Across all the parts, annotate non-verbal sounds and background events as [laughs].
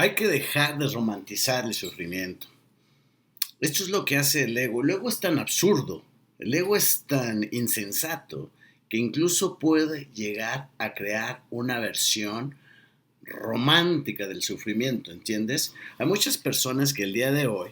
Hay que dejar de romantizar el sufrimiento. Esto es lo que hace el ego. El ego es tan absurdo, el ego es tan insensato que incluso puede llegar a crear una versión romántica del sufrimiento, ¿entiendes? Hay muchas personas que el día de hoy,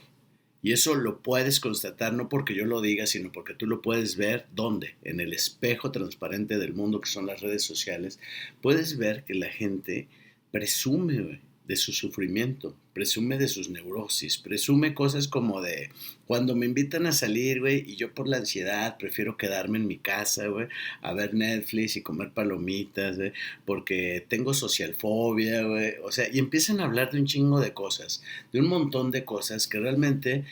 y eso lo puedes constatar no porque yo lo diga, sino porque tú lo puedes ver, ¿dónde? En el espejo transparente del mundo que son las redes sociales, puedes ver que la gente presume de su sufrimiento, presume de sus neurosis, presume cosas como de cuando me invitan a salir, güey, y yo por la ansiedad prefiero quedarme en mi casa, güey, a ver Netflix y comer palomitas, porque tengo socialfobia, güey, o sea, y empiezan a hablar de un chingo de cosas, de un montón de cosas que realmente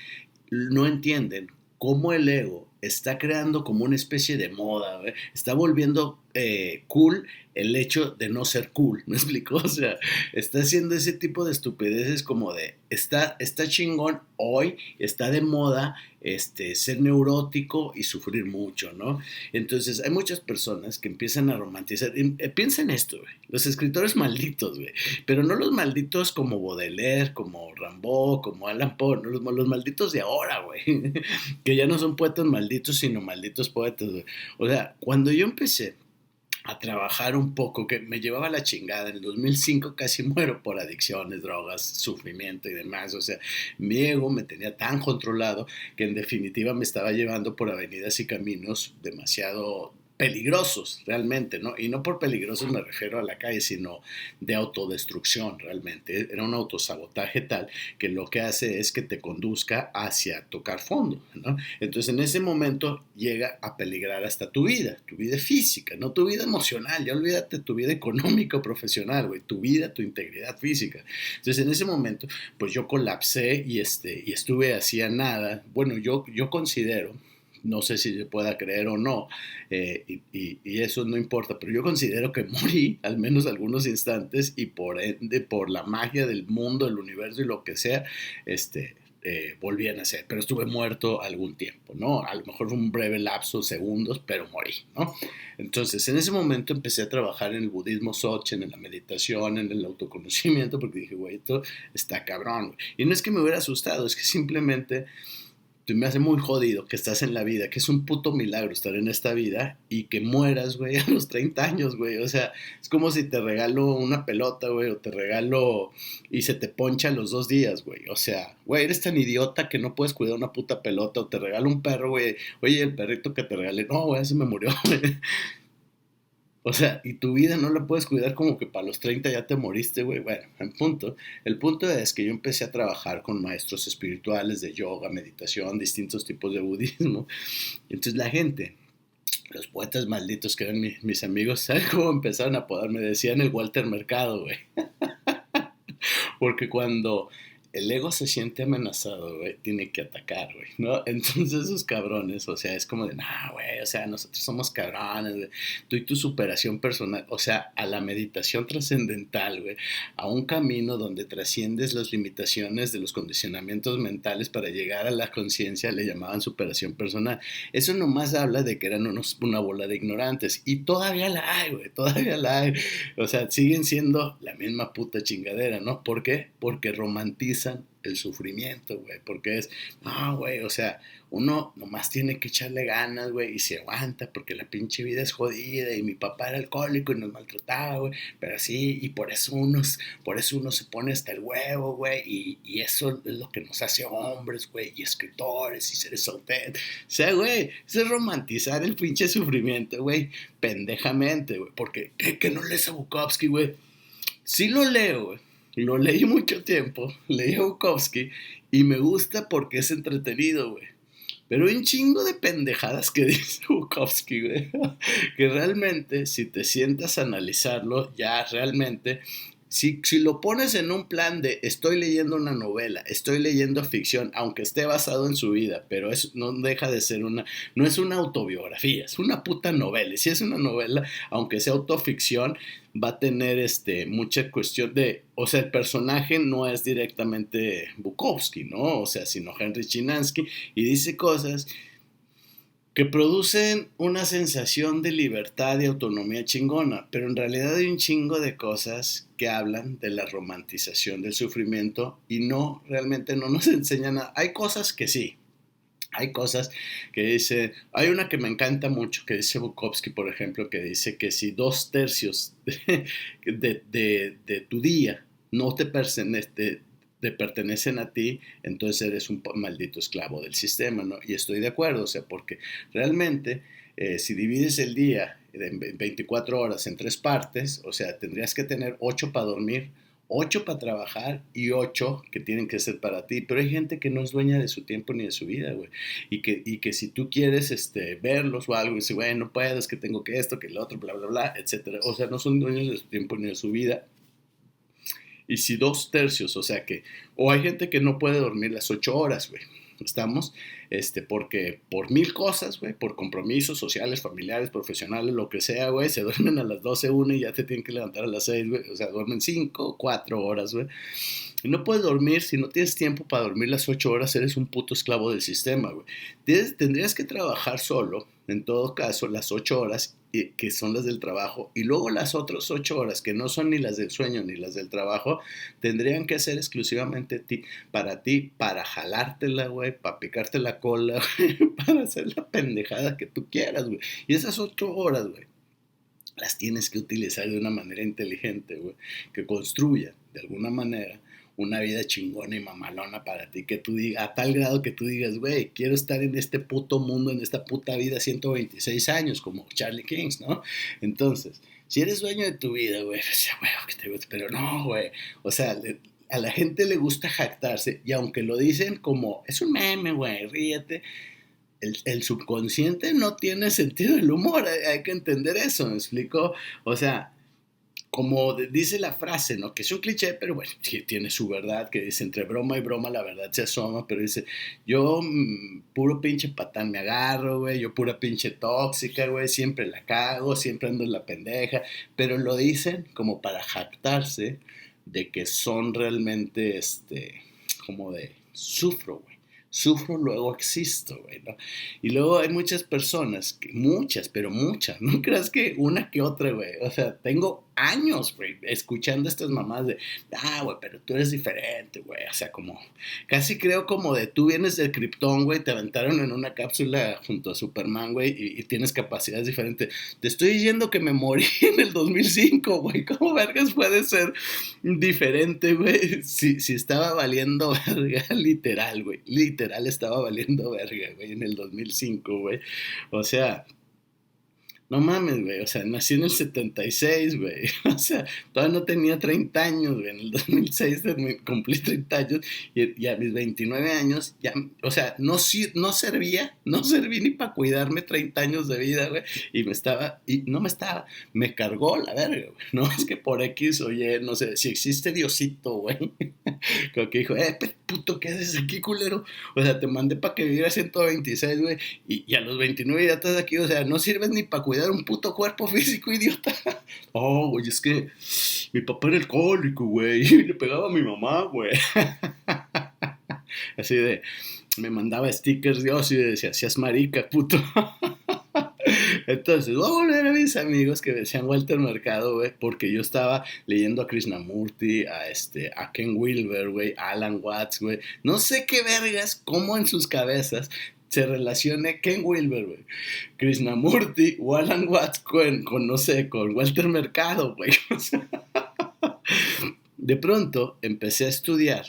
no entienden cómo el ego está creando como una especie de moda, está volviendo eh, cool el hecho de no ser cool, [laughs] ¿me explico? O sea, está haciendo ese tipo de estupideces como de, está, está chingón hoy, está de moda este, ser neurótico y sufrir mucho, ¿no? Entonces hay muchas personas que empiezan a romantizar, eh, piensa en esto, los escritores malditos, güey, pero no los malditos como Baudelaire, como Rambaud, como Alan Poe, no, los, los malditos de ahora, güey, [laughs] que ya no son poetas malditos, sino malditos poetas, güey. O sea, cuando yo empecé a trabajar un poco, que me llevaba la chingada. En el 2005 casi [laughs] muero por adicciones, drogas, sufrimiento y demás. O sea, mi ego me tenía tan controlado que en definitiva me estaba llevando por avenidas y caminos demasiado peligrosos realmente, ¿no? Y no por peligrosos me refiero a la calle, sino de autodestrucción realmente. Era un autosabotaje [laughs] tal que lo que hace es que te conduzca hacia tocar fondo, ¿no? Entonces en ese momento llega a peligrar hasta tu vida, tu vida física, no tu vida emocional, ya olvídate tu vida económica o profesional, güey, tu vida, tu integridad física. Entonces en ese momento, pues yo colapsé y, este, y estuve hacía nada. Bueno, yo, yo considero no sé si se pueda creer o no, eh, y, eso no importa, pero yo considero que [laughs] morí al menos algunos instantes y por ende, por la magia del mundo, el universo y lo que sea, este, eh, volví a nacer, pero estuve muerto algún tiempo, ¿no? A lo mejor fue un breve lapso, segundos, pero morí, ¿no? Entonces, en ese momento empecé a trabajar en el budismo Sochen, en la meditación, en el autoconocimiento, porque dije, güey, esto está cabrón. Y no es que me hubiera asustado, es que simplemente me hace muy jodido que estás en la vida, que es un puto milagro estar en esta vida y que mueras, güey, [laughs] a los 30 años, güey. O sea, es como si te regalo una pelota, güey, o te regalo y se te poncha los dos días, güey. O sea, güey, eres tan idiota que no puedes cuidar una puta pelota o te regalo un perro, güey. Oye, el perrito que te regalé, no, güey, se me murió, [laughs] güey. O sea, y tu vida no la puedes cuidar como que para los 30 ya te moriste, güey. Bueno, en punto. El punto es que yo empecé a trabajar con maestros espirituales de yoga, meditación, distintos tipos de budismo. Entonces la gente, los poetas malditos que eran mis, amigos, ¿sabes cómo empezaron a apodarme? Decían el Walter Mercado, güey. [laughs] Porque cuando el ego se siente amenazado, güey, tiene que atacar, güey, ¿no? [laughs] Entonces esos cabrones, o sea, es como de, nah, güey, o sea, nosotros somos cabrones, güey, tú y tu superación personal, o sea, a la meditación trascendental, güey, a un camino donde trasciendes las limitaciones de los condicionamientos mentales para llegar a la conciencia, le llamaban superación personal. Eso nomás habla de que eran unos, una bola de ignorantes y todavía la hay, güey, todavía la hay. O sea, siguen siendo la misma puta chingadera, ¿no? ¿Por qué? Porque el sufrimiento, güey, porque es, no, güey, o sea, uno nomás tiene que echarle ganas, güey, y se aguanta porque la pinche vida es jodida y mi papá era alcohólico y nos maltrataba, güey, pero así, y por eso uno, por eso uno se pone hasta el huevo, güey, y, eso es lo que nos hace hombres, güey, y escritores y seres auténticos. O sea, güey, es romantizar el pinche sufrimiento, güey, pendejamente, güey, porque, ¿qué, que no lees a Bukowski, güey? Sí lo leo, güey lo leí mucho tiempo, [laughs] leí a Bukowski y me gusta porque es entretenido, güey. Pero hay un chingo de pendejadas que [laughs] dice Bukowski, güey. [laughs] Que realmente, si te sientas a analizarlo, ya realmente si, si, lo pones en un plan de estoy leyendo una novela, estoy leyendo ficción, aunque esté basado en su vida, pero es, no deja de ser una, no es una autobiografía, es una puta novela. Y si es una novela, aunque sea autoficción, va a tener este, mucha cuestión de, o sea, el personaje no es directamente Bukowski, ¿no? O sea, sino Henry Chinansky y dice cosas que producen una sensación de libertad y autonomía chingona, pero en realidad hay un chingo de cosas que hablan de la romantización del sufrimiento y no, realmente no nos [laughs] enseñan nada. Hay cosas que sí, hay cosas que dice, hay una que me encanta mucho, que dice Bukowski, por ejemplo, que dice que si dos tercios de, [laughs] de, tu día no te, pertenece, te pertenecen a ti, entonces eres un maldito esclavo del sistema, ¿no? Y estoy de acuerdo, o sea, porque realmente eh, si divides el día en 24 horas en tres partes, o sea, tendrías que tener 8 para dormir, 8 para trabajar y 8 que tienen que ser para ti. Pero hay gente que no es dueña de su tiempo ni de su vida, güey. Y que, y que si tú quieres este, verlos o algo, y dices, bueno, no puedo, es que tengo que esto, que lo otro, bla, bla, bla, etcétera. O sea, no son dueños de su tiempo ni de su vida y si dos tercios, o sea que, o hay gente que no puede dormir las ocho horas, güey. Estamos, este, porque por mil cosas, güey, por compromisos sociales, familiares, profesionales, lo que sea, güey, se [laughs] duermen a las 12, una y ya te tienen que levantar a las 6, güey. O sea, duermen cinco, cuatro horas, güey. Y no puedes dormir, si no tienes tiempo para dormir las ocho horas, eres un puto esclavo del sistema, güey. Tendrías que trabajar solo, en todo caso, las ocho horas que son las del trabajo, y luego las otras ocho horas, que no son ni las del sueño ni las del trabajo, tendrían que ser exclusivamente ti, para ti, para jalártela, güey, para picarte la cola, [laughs] para hacer la pendejada que tú quieras, güey. Y esas ocho horas, güey, las tienes que utilizar de una manera inteligente, güey, que construya de alguna manera una vida chingona y mamalona para ti, que tú digas, a tal grado que tú digas, güey, quiero estar en este puto mundo, en esta puta vida 126 años, como Charlie Kings, ¿no? Entonces, si eres dueño de tu vida, güey, [laughs] pero no, güey, o sea, a la gente le gusta jactarse y aunque lo dicen como, es un meme, güey, ríete, el, subconsciente no tiene sentido del humor, hay, hay que entender eso, ¿me explico? O sea, como dice la frase, ¿no? Que es un cliché, pero bueno, tiene su verdad, que dice, entre broma y broma la verdad se asoma, pero dice, yo mm, puro pinche patán me agarro, güey, yo pura pinche tóxica, güey, siempre la cago, siempre ando en la pendeja, pero lo dicen como para jactarse de que son realmente, este, como de, sufro, güey sufro, luego existo, güey, ¿no? Y luego hay muchas personas, que, muchas, pero muchas, [laughs] no creas que una que otra, güey, o sea, tengo años, güey, escuchando estas mamás de, ah, güey, pero tú eres diferente, güey. O sea, como, casi creo como de tú vienes del Krypton, güey, te aventaron en una cápsula junto a Superman, güey, y, tienes capacidades diferentes. Te estoy diciendo que me morí [laughs] en el 2005, güey. ¿Cómo vergas puede ser diferente, güey? Si, si estaba valiendo verga, [laughs] literal, güey. Literal estaba valiendo verga, güey, en el 2005, güey. O sea, no mames, güey, o sea, nací en el 76, güey. [laughs] O sea, todavía no tenía 30 años, güey. En el 2006 [laughs] cumplí 30 años y, a mis 29 años ya, o sea, no, no servía, no serví ni para cuidarme 30 años de vida, güey. Y me estaba, y no me estaba, me cargó la verga, güey. [laughs] No es que por X, oye, no sé, si existe Diosito, güey. Como que dijo, eh, puto, ¿qué haces aquí, culero? O sea, te mandé para que vivieras 126, güey. Y, y a los 29 ya estás aquí, o sea, no sirves ni para cuidar dar un puto cuerpo [laughs] físico, idiota. Oh, güey, es que mi papá era alcohólico, güey, [laughs] y le pegaba a mi mamá, güey. [laughs] Así de, me mandaba stickers Dios y decía, seas marica, puto. Entonces, voy a volver a mis amigos que decían Walter Mercado, güey, porque yo estaba leyendo a Krishnamurti, a, este, a Ken Wilber, güey, Alan Watts, güey. No sé qué vergas, cómo en sus cabezas se relacione Ken Wilber, güey, Krishnamurti o Alan Watts con, no sé, con Walter Mercado, güey. [laughs] de pronto empecé a estudiar,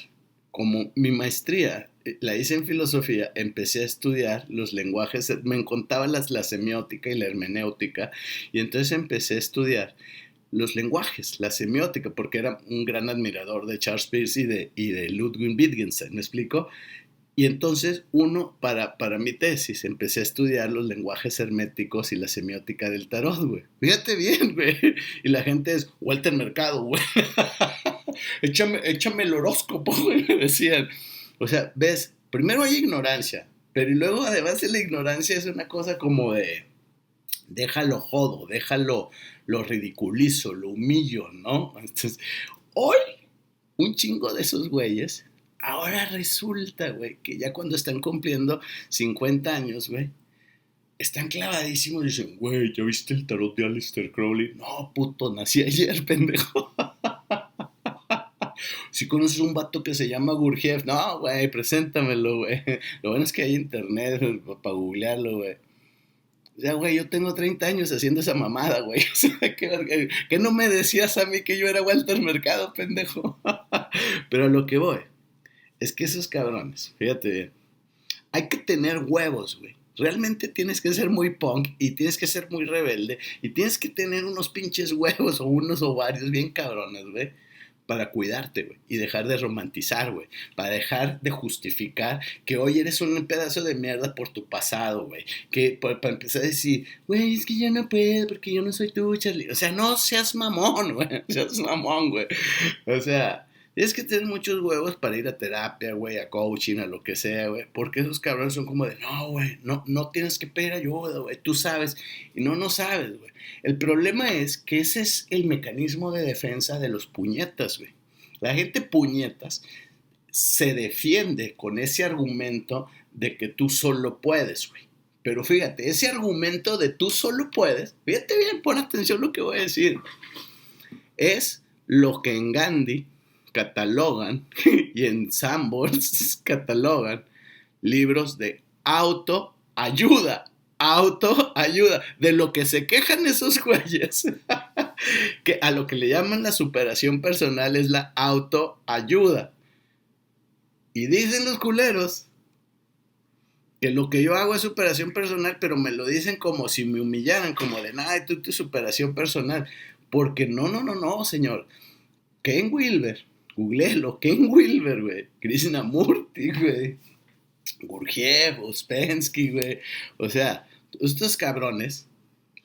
como mi maestría eh, la hice en filosofía, empecé a estudiar los lenguajes, me contaba las, la semiótica y la hermenéutica, y entonces empecé a estudiar los lenguajes, la semiótica, porque era un gran admirador de Charles Peirce y de, y de Ludwig Wittgenstein, ¿me explico? Y entonces uno, para, para mi tesis, empecé a estudiar los lenguajes herméticos y la semiótica del tarot, güey. Fíjate bien, [laughs] güey. Y la gente es, Walter Mercado, güey. [laughs] échame, el horóscopo, [laughs] güey, me decían. O sea, ves, primero hay ignorancia, pero y luego además de la ignorancia es una cosa como de, déjalo jodo, déjalo, lo ridiculizo, lo humillo, ¿no? Entonces, hoy, un chingo de esos güeyes Ahora resulta, güey, que ya cuando están cumpliendo 50 años, güey, están clavadísimos y dicen, güey, ¿ya viste el tarot de Aleister Crowley? No, puto, nací ayer, [laughs] pendejo. si conoces un vato que se llama Gurjev, no, güey, preséntamelo, güey. Lo bueno es que hay internet para googlearlo, güey. O sea, güey, yo tengo 30 años haciendo esa mamada, güey. [laughs] O sea, ¿qué, ¿qué, no me decías a mí que yo era Walter Mercado, pendejo? [laughs] Pero lo que voy es que esos cabrones, fíjate bien, hay que tener huevos, güey. Realmente tienes que ser muy punk y tienes que ser muy rebelde y tienes que tener unos pinches huevos o unos ovarios bien cabrones, güey para cuidarte, güey, y dejar de romantizar, güey, para dejar de justificar que hoy eres un pedazo de mierda por tu pasado, güey, que para, empezar a decir, güey, es que yo no puedo porque yo no soy tú, Charlie, o sea, no seas mamón, [laughs] güey, seas mamón, güey, o sea, Tienes que tener muchos huevos para ir a terapia, güey, a coaching, a lo que sea, güey. Porque esos cabrones son como de, no, güey, no, no tienes que pedir ayuda, güey. Tú sabes. Y no, no sabes, güey. El problema es que ese es el mecanismo de defensa de los puñetas, güey. La gente puñetas se defiende con ese argumento de que tú solo puedes, güey. Pero fíjate, ese argumento de tú solo puedes, fíjate bien, pon atención lo que voy a decir, es lo que en Gandhi catalogan [laughs] y en Sanborns [laughs] catalogan libros de autoayuda. Autoayuda. De lo que se quejan esos [laughs] güeyes. que a lo que le llaman la superación personal es la autoayuda. Y dicen los culeros que lo que yo hago es superación personal, pero me lo dicen como si me humillaran, como de nada, tú tu superación personal. Porque no, no, no, no, señor. Ken Wilber Googleelo, [laughs] Ken Wilber, güey, Krishnamurti, güey, Gurjev, Uspensky, güey. O sea, estos cabrones,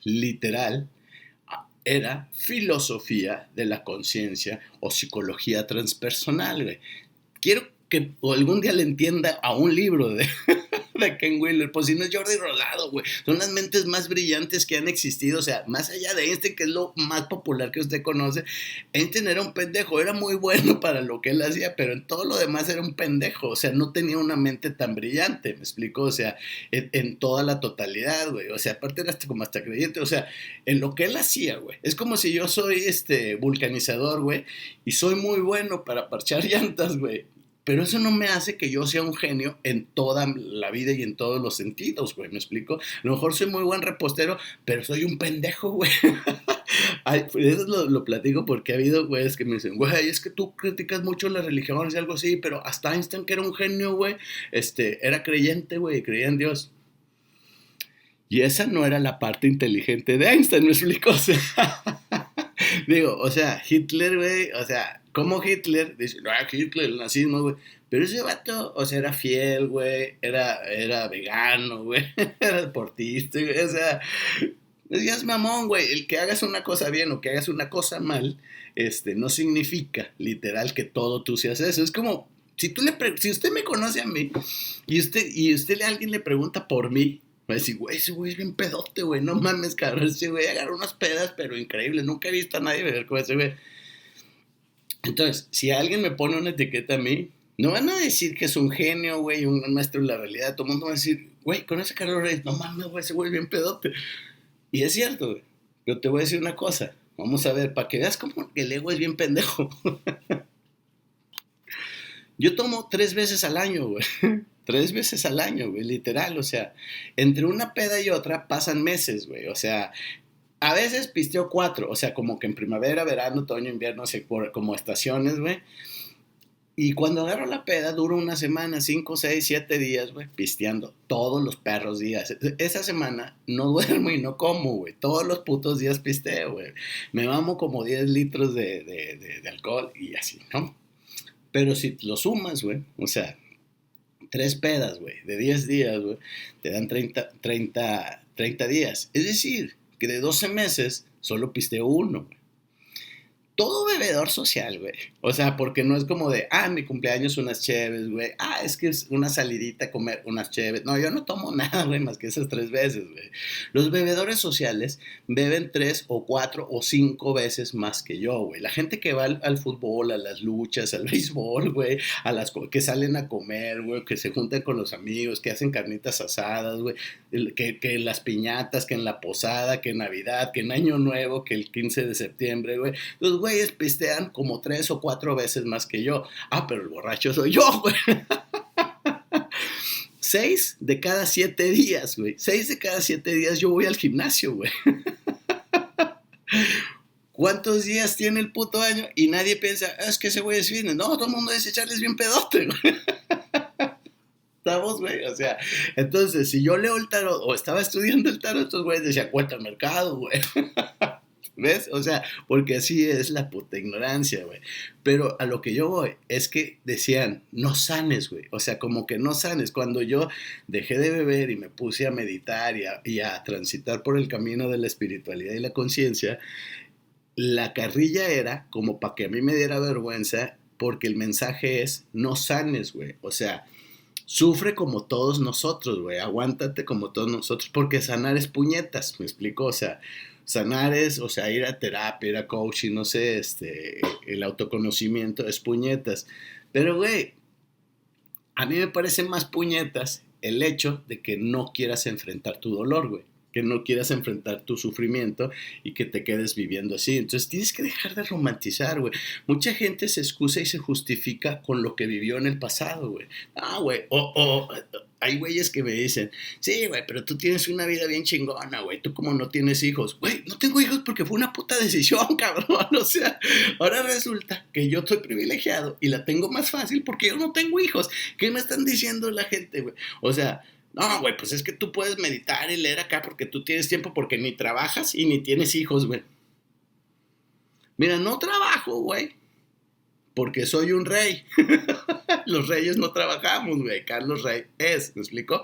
literal, era filosofía de la conciencia o psicología transpersonal, güey. Quiero que algún día le entienda a un libro de, [laughs] de Ken Wheeler, pues si no es Jordi Rodado, güey. Son las mentes más brillantes que han existido, o sea, más allá de este que es lo más popular que usted conoce, Einstein era un pendejo, era muy bueno para lo que él hacía, pero en todo lo demás era un pendejo, o sea, no tenía una mente tan brillante, me explico, o sea, en, toda la totalidad, güey, o sea, aparte era hasta como hasta creyente, o sea, en lo que él hacía, güey. Es como si yo soy este vulcanizador, güey, y soy muy bueno para parchar [laughs] llantas, güey pero eso no me hace que yo sea un genio en toda la vida y en todos los sentidos, güey, ¿me explico? A lo mejor soy muy buen repostero, pero soy un pendejo, güey. [laughs] Pues eso lo, platico porque ha habido güeyes que me dicen, güey, es que tú criticas mucho la religión y algo así, pero hasta Einstein, que era un genio, güey, este, era creyente, güey, creía en Dios. Y esa no era la parte inteligente de Einstein, ¿me explico? [laughs] O sea, [laughs] digo, o sea, Hitler, güey, o sea, como Hitler, dice, no, Hitler, el nazismo, güey. Pero ese vato, o sea, era fiel, güey, era, era vegano, güey, [laughs] era deportista, güey, o sea, es mamón, güey, el que hagas una cosa bien o que hagas una cosa mal, este, no significa, literal, que todo tú seas eso. Es como, si tú le, si usted me conoce a mí y usted, y usted a alguien le pregunta por mí, va a decir, güey, ese güey es bien pedote, güey, no mames, cabrón, ese güey agarra unas pedas, pero increíble, nunca he visto a nadie beber con ese güey. Entonces, si alguien me pone una etiqueta a mí, no van a decir que es un genio, güey, un maestro de la realidad. Todo el mundo va a decir, güey, con ese Carlos Reyes, no mames, güey, ese güey bien pedote. Y es cierto, güey. Pero te voy a decir una cosa. Vamos a ver, para que veas cómo el ego es bien pendejo. [laughs] Yo tomo tres veces al año, güey. [laughs] Tres veces al año, güey, literal. O sea, entre una peda y otra pasan meses, güey. O sea, a veces pisteo cuatro, o sea, como que en primavera, verano, otoño, invierno, así como estaciones, güey. Y cuando agarro la peda, duro una semana, cinco, seis, siete días, güey, pisteando todos los perros días. Esa semana no [laughs] duermo y no como, güey. Todos los putos días pisteo, güey. Me mamo como 10 litros de, de, de, alcohol y así, ¿no? Pero si lo sumas, güey, o sea, tres pedas, güey, de 10 días, güey, te dan 30, 30, 30 días. Es decir, de 12 meses solo pisteo uno. todo bebedor social, güey. O sea, porque no es como de, ah, mi cumpleaños unas chéves, güey. Ah, es que es una salidita a comer unas chéves. No, yo no tomo [laughs] nada, güey, más que esas tres veces, güey. Los bebedores sociales beben tres o cuatro o cinco veces más que yo, güey. La gente que va al, fútbol, a las luchas, al [laughs] béisbol, güey, a las que salen a comer, güey, que se juntan con los amigos, que hacen carnitas asadas, güey, que, que las piñatas, que en la posada, que en Navidad, que en Año Nuevo, que el 15 de septiembre, güey. Los güeyes pistean como tres o cuatro veces más que yo. Ah, pero el borracho soy yo, güey. [laughs] Seis de cada siete días, güey. Seis de cada siete días yo voy al gimnasio, güey. [laughs] ¿Cuántos días tiene el puto año? Y nadie piensa, es que ese güey es fitness. No, todo el mundo dice echarles bien pedote, güey. [laughs] Estamos, güey. O sea, entonces, si yo leo el tarot o estaba estudiando el tarot, estos güeyes decían, cuenta mercado, güey. ¿Ves? O sea, porque así es la puta ignorancia, güey. Pero a lo que yo voy es que decían, no sanes, güey. O sea, como que no sanes. Cuando yo dejé de beber y me puse a meditar y a, transitar por el camino de la espiritualidad y la conciencia, la carrilla era como para que a mí me diera vergüenza, porque el mensaje es, no sanes, güey. O sea, sufre como todos nosotros, güey. Aguántate como todos nosotros, porque sanar es puñetas, me explico. O sea, sanar es, o sea, ir a terapia, ir a coaching, no sé, este, el autoconocimiento es puñetas. Pero, güey, a mí me parece más puñetas el hecho de que no quieras enfrentar tu dolor, güey. Que no quieras enfrentar tu sufrimiento y que te quedes viviendo así. Entonces tienes que dejar de romantizar, güey. Mucha gente se excusa y se justifica con lo que vivió en el pasado, güey. Ah, güey. O, o hay güeyes que me dicen, sí, güey, pero tú tienes una vida bien chingona, güey, tú como no tienes hijos. Güey, no tengo hijos porque fue una puta decisión, [laughs] cabrón. O sea, ahora resulta que yo estoy privilegiado y la tengo más fácil porque yo no tengo hijos. ¿Qué me están diciendo la gente, güey? O sea, no, güey, pues es que tú puedes meditar y leer acá porque tú tienes tiempo porque ni trabajas y ni tienes hijos, güey. Mira, no trabajo, güey, porque soy un rey. [laughs] los reyes no trabajamos, güey. Carlos Rey es, ¿me explico?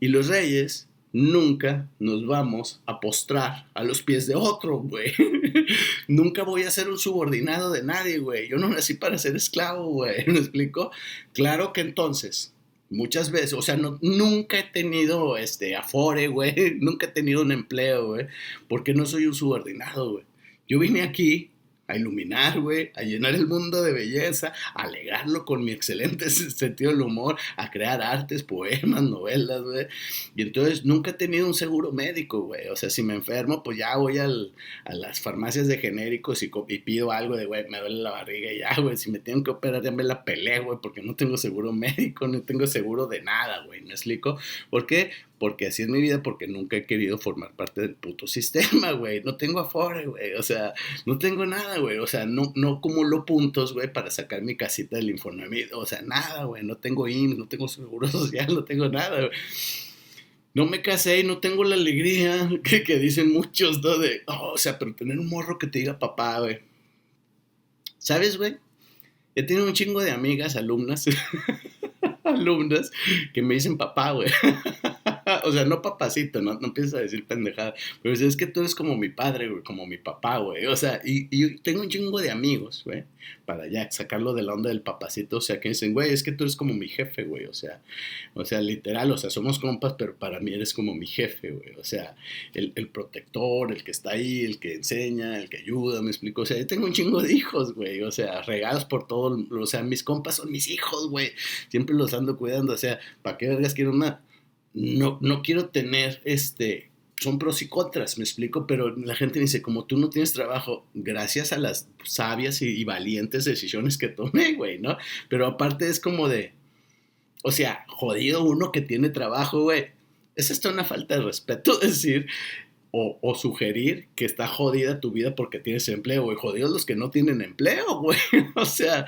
Y los reyes nunca nos vamos a postrar a los pies de otro, güey. [laughs] nunca voy a ser un subordinado de nadie, güey. Yo no nací para ser esclavo, güey. [laughs] ¿Me explico? Claro que entonces, muchas veces, o sea, no, nunca he tenido este afore, güey. Nunca he tenido un empleo, güey. Porque no soy un subordinado, güey. Yo vine aquí a iluminar, güey, a llenar el mundo de belleza, a alegarlo con mi excelente [laughs] sentido del humor, a crear artes, poemas, novelas, güey. Y entonces nunca he tenido un seguro médico, güey. O sea, si me enfermo, pues ya voy al, a las farmacias de genéricos y, pido algo de, güey, me duele la barriga y ya, güey. Si me tengo que operar, ya me la pelé, güey, porque no tengo seguro médico, no tengo seguro de nada, güey. ¿Me explico? ¿Por qué? Porque así es mi vida, porque nunca he querido formar parte del puto sistema, [laughs] güey. No tengo afore, güey. O sea, no tengo nada, güey. O sea, no, no acumulo puntos, güey, para sacar mi casita del Infonavit. O sea, nada, güey. No tengo IMSS, no tengo seguro [laughs] social, no tengo nada, güey. No me casé y no tengo la alegría [laughs] que, que dicen muchos, ¿no? De, oh, o sea, pero tener un morro que te diga papá, güey. ¿Sabes, güey? He tenido un chingo de amigas, alumnas, alumnas, que me dicen papá, güey. O sea, no papacito, no, no empiezas a decir pendejada. Pero es que tú eres como mi padre, güey, como mi papá, güey. O sea, y, y tengo un chingo de amigos, güey, para ya sacarlo de la onda del papacito. O sea, que dicen, güey, es que tú eres como mi jefe, güey. O sea, o sea, literal, o sea, somos compas, pero para mí eres como mi jefe, güey. O sea, el, el protector, el que está ahí, el que enseña, el que ayuda, me explico. O sea, yo tengo un chingo de hijos, güey. O sea, regados por todo. O sea, mis compas son mis hijos, güey. Siempre los ando cuidando. O sea, ¿para qué vergas quiero una no, no quiero tener este, son pros y contras, me explico, pero la gente dice, como tú no tienes trabajo, gracias a las sabias y, valientes decisiones que tomé, güey, ¿no? Pero aparte es como de, o sea, jodido uno que tiene trabajo, güey. Es hasta una falta de respeto [laughs] decir o, o, sugerir que está jodida tu vida porque tienes empleo, güey. Jodidos los que no tienen empleo, güey. [laughs] o sea,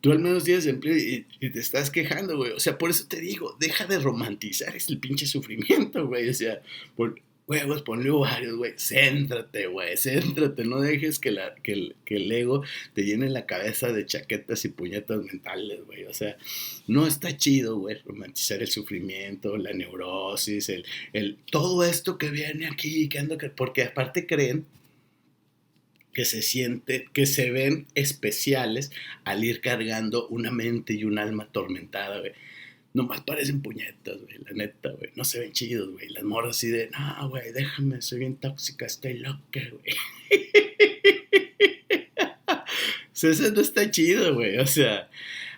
Tú al menos tienes empleo y, te estás quejando, güey. O sea, por eso te digo, deja de romantizar el pinche sufrimiento, güey. O sea, por, huevos, ponle ovarios, güey. Céntrate, güey. Céntrate. No dejes que, la, que, el, que el ego te llene la cabeza de chaquetas y puñetas mentales, güey. O sea, no está chido, güey, romantizar el sufrimiento, la neurosis, el, el, todo esto que viene aquí, que ando, porque aparte creen que se sienten, que se ven especiales al ir cargando una mente y un alma atormentada, güey. Nomás parecen puñetas, güey, la neta, güey. No se ven chidos, güey. Las morras así de, no, güey, déjame, soy bien tóxica, estoy loca, güey. [laughs] eso no está chido, güey. O sea,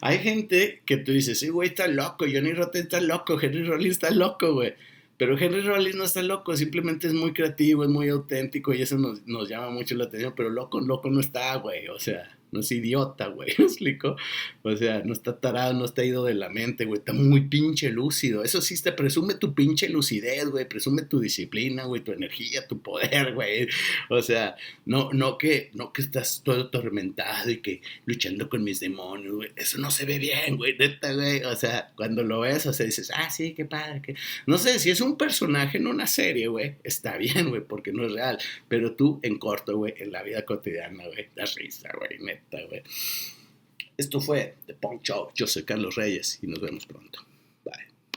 hay gente que tú dices, sí, güey, está loco, Johnny Rotten está loco, Henry Rollins está loco, güey. Pero Henry Rollins no está loco, simplemente es muy creativo, es muy auténtico y eso nos, nos llama mucho la atención, pero loco, loco no está, güey, o sea, no es idiota, güey, [laughs] ¿me explico? O sea, no está tarado, no está ido de la mente, güey, está muy pinche lúcido. Eso sí, te presume tu pinche lucidez, güey, presume tu disciplina, güey, tu energía, tu poder, [laughs] güey. O sea, no, no, que, no que estás todo atormentado y que luchando con mis demonios, güey. Eso no se ve bien, güey, neta, güey. O sea, cuando lo ves, o sea, dices, ah, sí, qué padre. Que... No sé, si es un personaje en una serie, güey, está [laughs] bien, güey, porque no es real. Pero tú, en corto, güey, en la vida cotidiana, güey, da risa, güey, neta. Esto fue The Punk Show. Yo soy Carlos Reyes y nos vemos pronto.